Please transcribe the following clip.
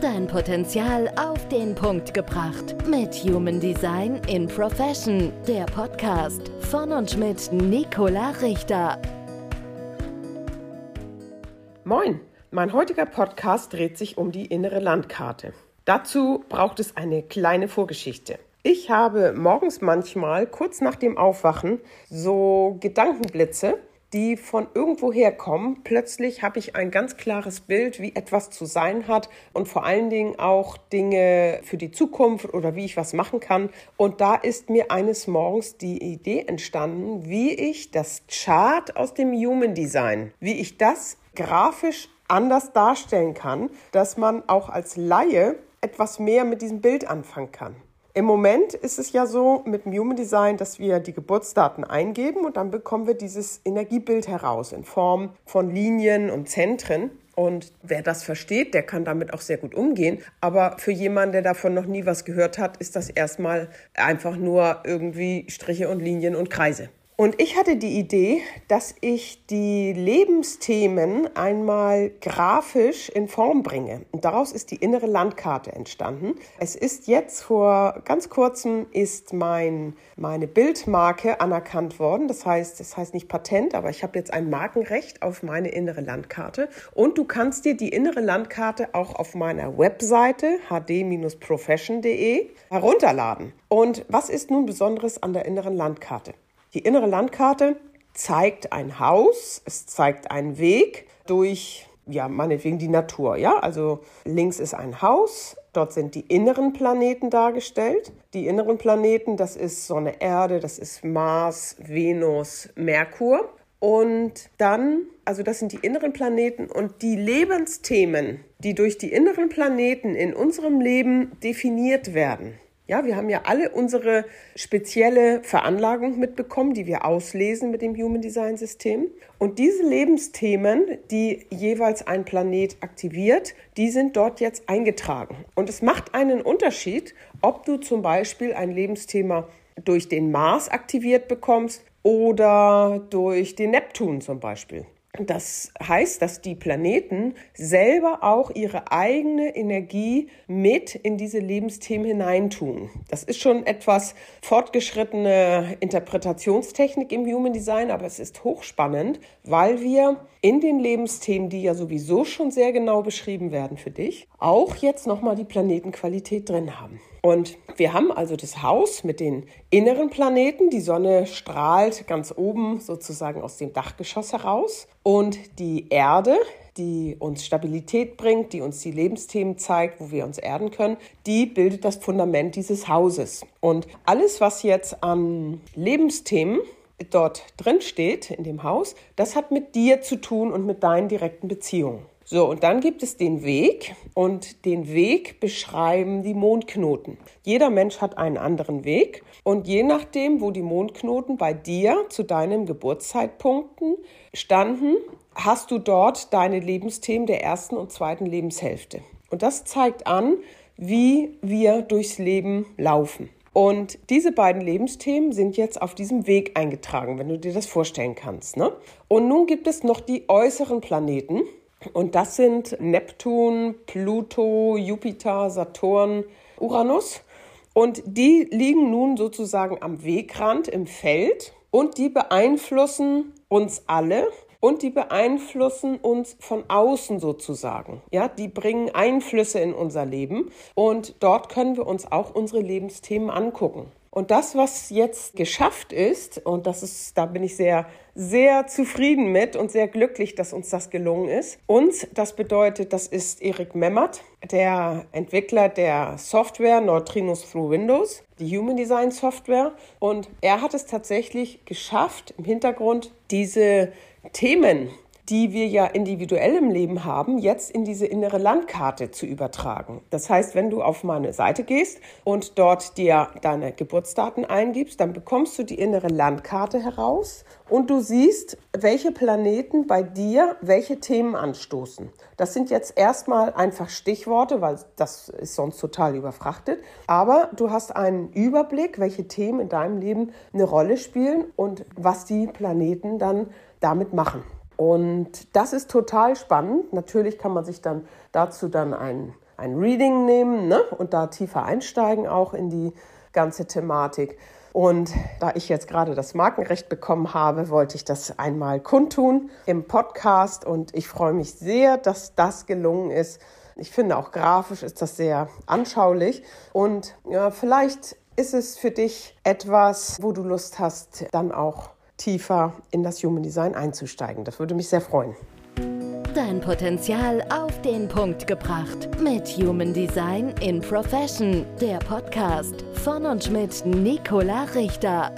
Dein Potenzial auf den Punkt gebracht. Mit Human Design in Profession. Der Podcast von und mit Nicola Richter. Moin, mein heutiger Podcast dreht sich um die innere Landkarte. Dazu braucht es eine kleine Vorgeschichte. Ich habe morgens manchmal kurz nach dem Aufwachen so Gedankenblitze, die von irgendwoher kommen. Plötzlich habe ich ein ganz klares Bild, wie etwas zu sein hat und vor allen Dingen auch Dinge für die Zukunft oder wie ich was machen kann. Und da ist mir eines Morgens die Idee entstanden, wie ich das Chart aus dem Human Design, wie ich das grafisch anders darstellen kann, dass man auch als Laie etwas mehr mit diesem Bild anfangen kann. Im Moment ist es ja so mit dem Human Design, dass wir die Geburtsdaten eingeben und dann bekommen wir dieses Energiebild heraus in Form von Linien und Zentren. Und wer das versteht, der kann damit auch sehr gut umgehen. Aber für jemanden, der davon noch nie was gehört hat, ist das erstmal einfach nur irgendwie Striche und Linien und Kreise. Und ich hatte die Idee, dass ich die Lebensthemen einmal grafisch in Form bringe. Und daraus ist die innere Landkarte entstanden. Es ist jetzt vor ganz kurzem ist mein, meine Bildmarke anerkannt worden. Das heißt, das heißt nicht Patent, aber ich habe jetzt ein Markenrecht auf meine innere Landkarte. Und du kannst dir die innere Landkarte auch auf meiner Webseite hd-profession.de herunterladen. Und was ist nun Besonderes an der inneren Landkarte? Die innere Landkarte zeigt ein Haus, es zeigt einen Weg durch, ja, meinetwegen die Natur, ja. Also links ist ein Haus, dort sind die inneren Planeten dargestellt. Die inneren Planeten, das ist Sonne, Erde, das ist Mars, Venus, Merkur. Und dann, also das sind die inneren Planeten und die Lebensthemen, die durch die inneren Planeten in unserem Leben definiert werden. Ja, wir haben ja alle unsere spezielle Veranlagung mitbekommen, die wir auslesen mit dem Human Design System. Und diese Lebensthemen, die jeweils ein Planet aktiviert, die sind dort jetzt eingetragen. Und es macht einen Unterschied, ob du zum Beispiel ein Lebensthema durch den Mars aktiviert bekommst oder durch den Neptun zum Beispiel. Das heißt, dass die Planeten selber auch ihre eigene Energie mit in diese Lebensthemen hineintun. Das ist schon etwas fortgeschrittene Interpretationstechnik im Human Design, aber es ist hochspannend, weil wir in den Lebensthemen, die ja sowieso schon sehr genau beschrieben werden für dich, auch jetzt nochmal die Planetenqualität drin haben. Und wir haben also das Haus mit den inneren Planeten. Die Sonne strahlt ganz oben sozusagen aus dem Dachgeschoss heraus. Und die Erde, die uns Stabilität bringt, die uns die Lebensthemen zeigt, wo wir uns erden können, die bildet das Fundament dieses Hauses. Und alles, was jetzt an Lebensthemen dort drin steht in dem Haus, das hat mit dir zu tun und mit deinen direkten Beziehungen. So, und dann gibt es den Weg und den Weg beschreiben die Mondknoten. Jeder Mensch hat einen anderen Weg und je nachdem, wo die Mondknoten bei dir zu deinen Geburtszeitpunkten standen, hast du dort deine Lebensthemen der ersten und zweiten Lebenshälfte. Und das zeigt an, wie wir durchs Leben laufen. Und diese beiden Lebensthemen sind jetzt auf diesem Weg eingetragen, wenn du dir das vorstellen kannst. Ne? Und nun gibt es noch die äußeren Planeten. Und das sind Neptun, Pluto, Jupiter, Saturn, Uranus. Und die liegen nun sozusagen am Wegrand im Feld und die beeinflussen uns alle und die beeinflussen uns von außen sozusagen. Ja, die bringen Einflüsse in unser Leben und dort können wir uns auch unsere Lebensthemen angucken. Und das, was jetzt geschafft ist, und das ist, da bin ich sehr, sehr zufrieden mit und sehr glücklich, dass uns das gelungen ist. Uns, das bedeutet, das ist Erik Memmert, der Entwickler der Software Neutrinos Through Windows, die Human Design Software. Und er hat es tatsächlich geschafft, im Hintergrund diese Themen die wir ja individuell im Leben haben, jetzt in diese innere Landkarte zu übertragen. Das heißt, wenn du auf meine Seite gehst und dort dir deine Geburtsdaten eingibst, dann bekommst du die innere Landkarte heraus und du siehst, welche Planeten bei dir welche Themen anstoßen. Das sind jetzt erstmal einfach Stichworte, weil das ist sonst total überfrachtet. Aber du hast einen Überblick, welche Themen in deinem Leben eine Rolle spielen und was die Planeten dann damit machen. Und das ist total spannend. Natürlich kann man sich dann dazu dann ein ein Reading nehmen ne? und da tiefer einsteigen auch in die ganze Thematik. Und da ich jetzt gerade das Markenrecht bekommen habe, wollte ich das einmal kundtun im Podcast und ich freue mich sehr, dass das gelungen ist. Ich finde auch grafisch ist das sehr anschaulich und ja, vielleicht ist es für dich etwas, wo du Lust hast, dann auch tiefer in das Human Design einzusteigen. Das würde mich sehr freuen. Dein Potenzial auf den Punkt gebracht. Mit Human Design in Profession. Der Podcast von und mit Nicola Richter.